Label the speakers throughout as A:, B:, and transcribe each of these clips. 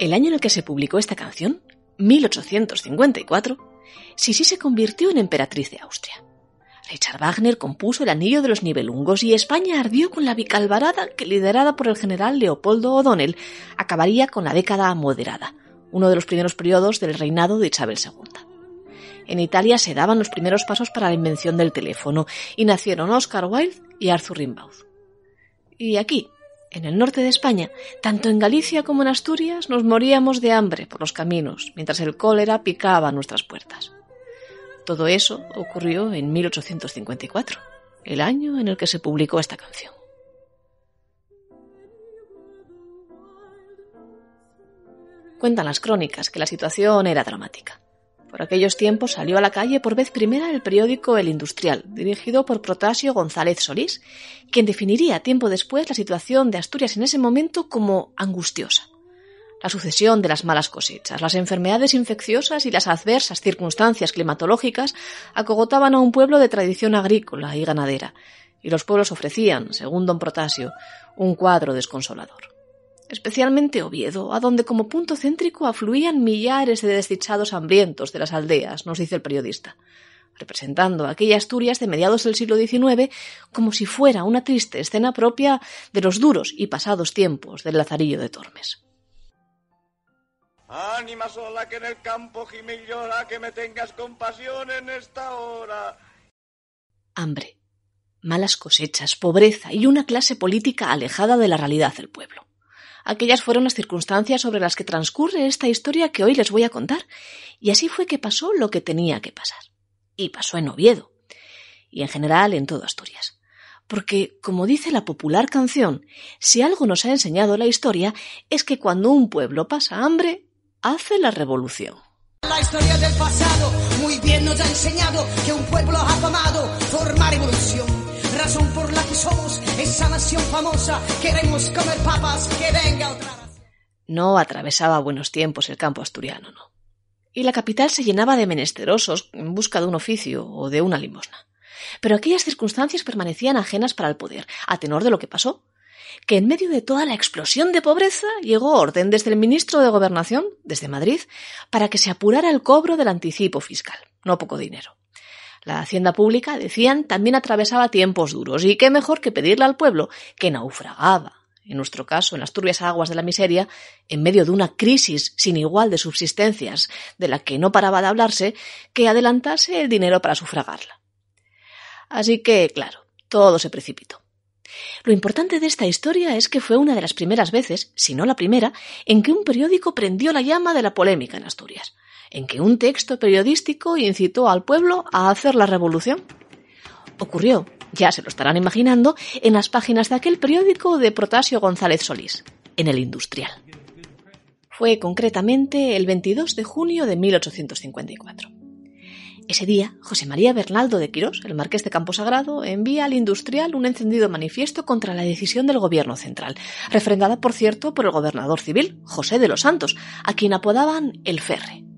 A: El año en el que se publicó esta canción, 1854, Sisi se convirtió en emperatriz de Austria. Richard Wagner compuso El Anillo de los Nibelungos y España ardió con la bicalvarada que, liderada por el general Leopoldo O'Donnell, acabaría con la década moderada, uno de los primeros periodos del reinado de Isabel II. En Italia se daban los primeros pasos para la invención del teléfono y nacieron Oscar Wilde y Arthur Rimbaud. Y aquí, en el norte de España, tanto en Galicia como en Asturias, nos moríamos de hambre por los caminos, mientras el cólera picaba nuestras puertas. Todo eso ocurrió en 1854, el año en el que se publicó esta canción. Cuentan las crónicas que la situación era dramática. Por aquellos tiempos salió a la calle por vez primera el periódico El Industrial, dirigido por Protasio González Solís, quien definiría tiempo después la situación de Asturias en ese momento como angustiosa la sucesión de las malas cosechas, las enfermedades infecciosas y las adversas circunstancias climatológicas acogotaban a un pueblo de tradición agrícola y ganadera, y los pueblos ofrecían, según don Protasio, un cuadro desconsolador. Especialmente Oviedo, a donde como punto céntrico afluían millares de desdichados hambrientos de las aldeas, nos dice el periodista, representando aquella Asturias de mediados del siglo XIX como si fuera una triste escena propia de los duros y pasados tiempos del Lazarillo de Tormes.
B: Ánima sola que en el campo gime y llora, que me tengas compasión en esta hora.
A: Hambre, malas cosechas, pobreza y una clase política alejada de la realidad del pueblo. Aquellas fueron las circunstancias sobre las que transcurre esta historia que hoy les voy a contar, y así fue que pasó lo que tenía que pasar. Y pasó en Oviedo, y en general en todo Asturias. Porque, como dice la popular canción, si algo nos ha enseñado la historia es que cuando un pueblo pasa hambre, hace la revolución.
C: La historia del pasado muy bien nos ha enseñado que un pueblo forma revolución. Por la que somos esa nación famosa, queremos comer papas, que venga otra
A: No atravesaba buenos tiempos el campo asturiano, no. Y la capital se llenaba de menesterosos en busca de un oficio o de una limosna. Pero aquellas circunstancias permanecían ajenas para el poder, a tenor de lo que pasó, que en medio de toda la explosión de pobreza llegó orden desde el ministro de Gobernación, desde Madrid, para que se apurara el cobro del anticipo fiscal. No poco dinero. La hacienda pública, decían, también atravesaba tiempos duros, y qué mejor que pedirle al pueblo, que naufragaba, en nuestro caso, en las turbias aguas de la miseria, en medio de una crisis sin igual de subsistencias, de la que no paraba de hablarse, que adelantase el dinero para sufragarla. Así que, claro, todo se precipitó. Lo importante de esta historia es que fue una de las primeras veces, si no la primera, en que un periódico prendió la llama de la polémica en Asturias, en que un texto periodístico incitó al pueblo a hacer la revolución. Ocurrió, ya se lo estarán imaginando, en las páginas de aquel periódico de Protasio González Solís, en el Industrial. Fue concretamente el 22 de junio de 1854. Ese día, José María Bernaldo de Quirós, el marqués de Camposagrado, envía al industrial un encendido manifiesto contra la decisión del gobierno central, refrendada, por cierto, por el gobernador civil, José de los Santos, a quien apodaban el Ferre.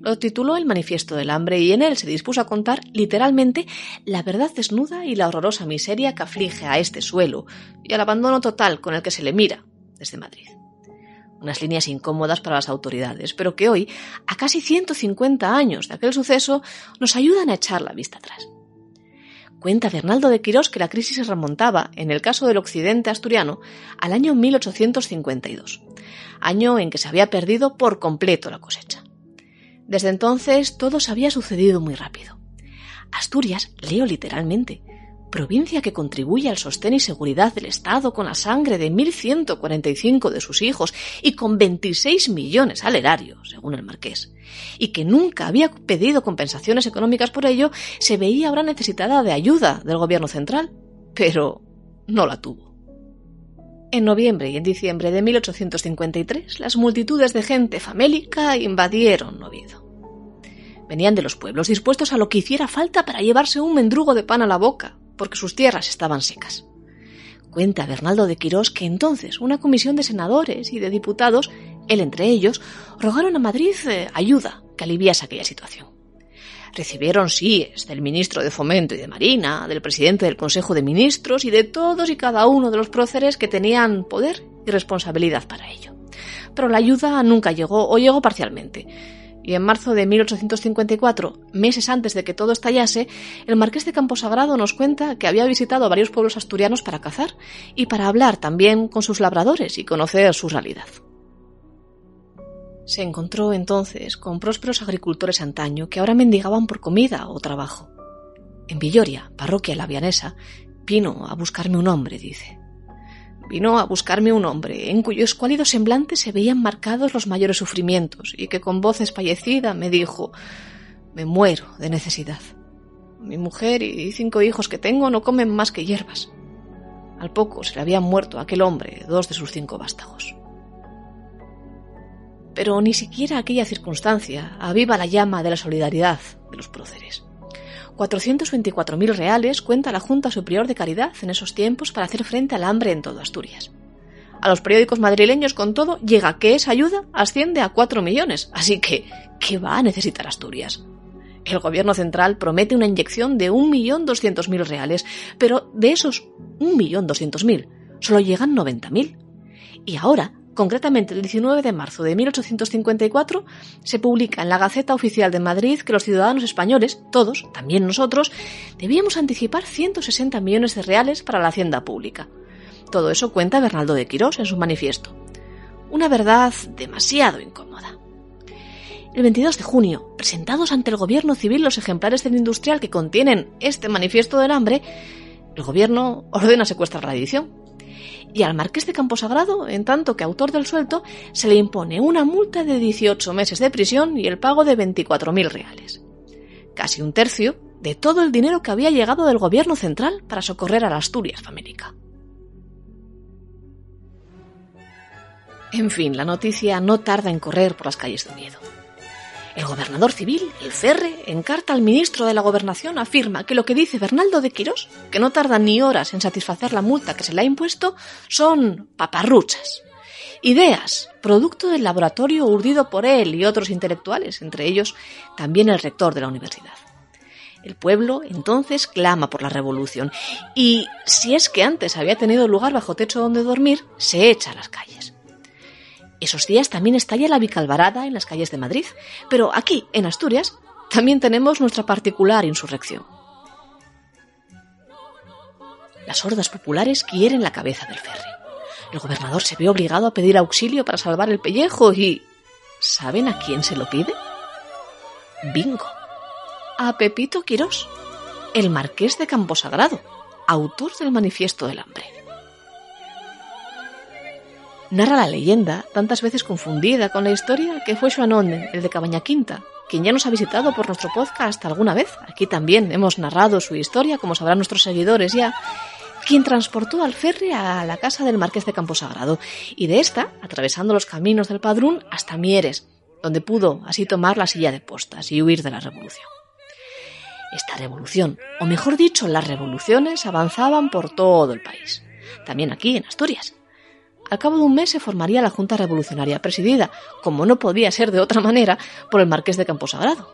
A: Lo tituló El Manifiesto del Hambre y en él se dispuso a contar literalmente la verdad desnuda y la horrorosa miseria que aflige a este suelo y al abandono total con el que se le mira desde Madrid unas líneas incómodas para las autoridades, pero que hoy, a casi 150 años de aquel suceso, nos ayudan a echar la vista atrás. Cuenta Bernaldo de Quirós que la crisis se remontaba, en el caso del occidente asturiano, al año 1852, año en que se había perdido por completo la cosecha. Desde entonces todo se había sucedido muy rápido. Asturias, leo literalmente, provincia que contribuye al sostén y seguridad del Estado con la sangre de 1.145 de sus hijos y con 26 millones al erario, según el marqués, y que nunca había pedido compensaciones económicas por ello, se veía ahora necesitada de ayuda del gobierno central, pero no la tuvo. En noviembre y en diciembre de 1853, las multitudes de gente famélica invadieron Oviedo. Venían de los pueblos dispuestos a lo que hiciera falta para llevarse un mendrugo de pan a la boca, porque sus tierras estaban secas. Cuenta Bernaldo de Quirós que entonces una comisión de senadores y de diputados, él entre ellos, rogaron a Madrid eh, ayuda que aliviase aquella situación. Recibieron síes del ministro de Fomento y de Marina, del presidente del Consejo de Ministros y de todos y cada uno de los próceres que tenían poder y responsabilidad para ello. pero la ayuda nunca llegó o llegó parcialmente. Y en marzo de 1854, meses antes de que todo estallase, el marqués de Camposagrado nos cuenta que había visitado varios pueblos asturianos para cazar y para hablar también con sus labradores y conocer su realidad. Se encontró entonces con prósperos agricultores antaño que ahora mendigaban por comida o trabajo. En Villoria, parroquia lavianesa, vino a buscarme un hombre, dice. Vino a buscarme un hombre en cuyo escuálido semblante se veían marcados los mayores sufrimientos y que con voz espallecida me dijo Me muero de necesidad. Mi mujer y cinco hijos que tengo no comen más que hierbas. Al poco se le habían muerto a aquel hombre dos de sus cinco vástagos. Pero ni siquiera aquella circunstancia aviva la llama de la solidaridad de los próceres. 424.000 reales cuenta la Junta Superior de Caridad en esos tiempos para hacer frente al hambre en todo Asturias. A los periódicos madrileños, con todo, llega que esa ayuda asciende a 4 millones. Así que, ¿qué va a necesitar Asturias? El gobierno central promete una inyección de 1.200.000 reales, pero de esos 1.200.000 solo llegan 90.000. Y ahora Concretamente, el 19 de marzo de 1854 se publica en la Gaceta Oficial de Madrid que los ciudadanos españoles, todos, también nosotros, debíamos anticipar 160 millones de reales para la hacienda pública. Todo eso cuenta Bernaldo de Quirós en su manifiesto. Una verdad demasiado incómoda. El 22 de junio, presentados ante el gobierno civil los ejemplares del industrial que contienen este manifiesto del hambre, el gobierno ordena secuestrar la edición y al marqués de Camposagrado, en tanto que autor del suelto, se le impone una multa de 18 meses de prisión y el pago de 24.000 reales. Casi un tercio de todo el dinero que había llegado del gobierno central para socorrer a la Asturias famélica. En fin, la noticia no tarda en correr por las calles de Oviedo. El gobernador civil, el Ferre, en carta al ministro de la Gobernación afirma que lo que dice Bernaldo de Quirós, que no tarda ni horas en satisfacer la multa que se le ha impuesto, son paparruchas. Ideas, producto del laboratorio urdido por él y otros intelectuales, entre ellos también el rector de la universidad. El pueblo entonces clama por la revolución y, si es que antes había tenido lugar bajo techo donde dormir, se echa a las calles. Esos días también estalla la bicalvarada en las calles de Madrid, pero aquí, en Asturias, también tenemos nuestra particular insurrección. Las hordas populares quieren la cabeza del ferry. El gobernador se ve obligado a pedir auxilio para salvar el pellejo y... ¿Saben a quién se lo pide? Bingo. A Pepito Quirós, el marqués de Camposagrado, autor del Manifiesto del Hambre narra la leyenda, tantas veces confundida con la historia, que fue Joanón, el de Cabaña Quinta, quien ya nos ha visitado por nuestro podcast alguna vez. Aquí también hemos narrado su historia, como sabrán nuestros seguidores ya, quien transportó al ferry a la casa del marqués de Camposagrado, y de esta, atravesando los caminos del Padrún, hasta Mieres, donde pudo así tomar la silla de postas y huir de la revolución. Esta revolución, o mejor dicho, las revoluciones avanzaban por todo el país, también aquí en Asturias al cabo de un mes se formaría la Junta Revolucionaria, presidida, como no podía ser de otra manera, por el marqués de Camposagrado.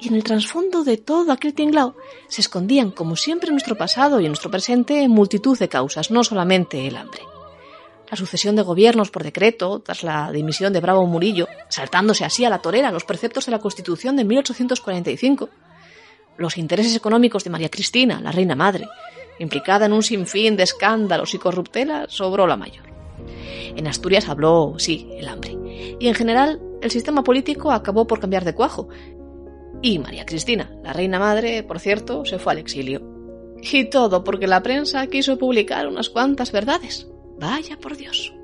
A: Y en el trasfondo de todo aquel tinglao se escondían, como siempre en nuestro pasado y en nuestro presente, multitud de causas, no solamente el hambre. La sucesión de gobiernos por decreto, tras la dimisión de Bravo Murillo, saltándose así a la torera los preceptos de la Constitución de 1845, los intereses económicos de María Cristina, la reina madre, implicada en un sinfín de escándalos y corruptelas, sobró la mayor. En Asturias habló, sí, el hambre. Y en general, el sistema político acabó por cambiar de cuajo. Y María Cristina, la reina madre, por cierto, se fue al exilio. Y todo porque la prensa quiso publicar unas cuantas verdades. Vaya por Dios.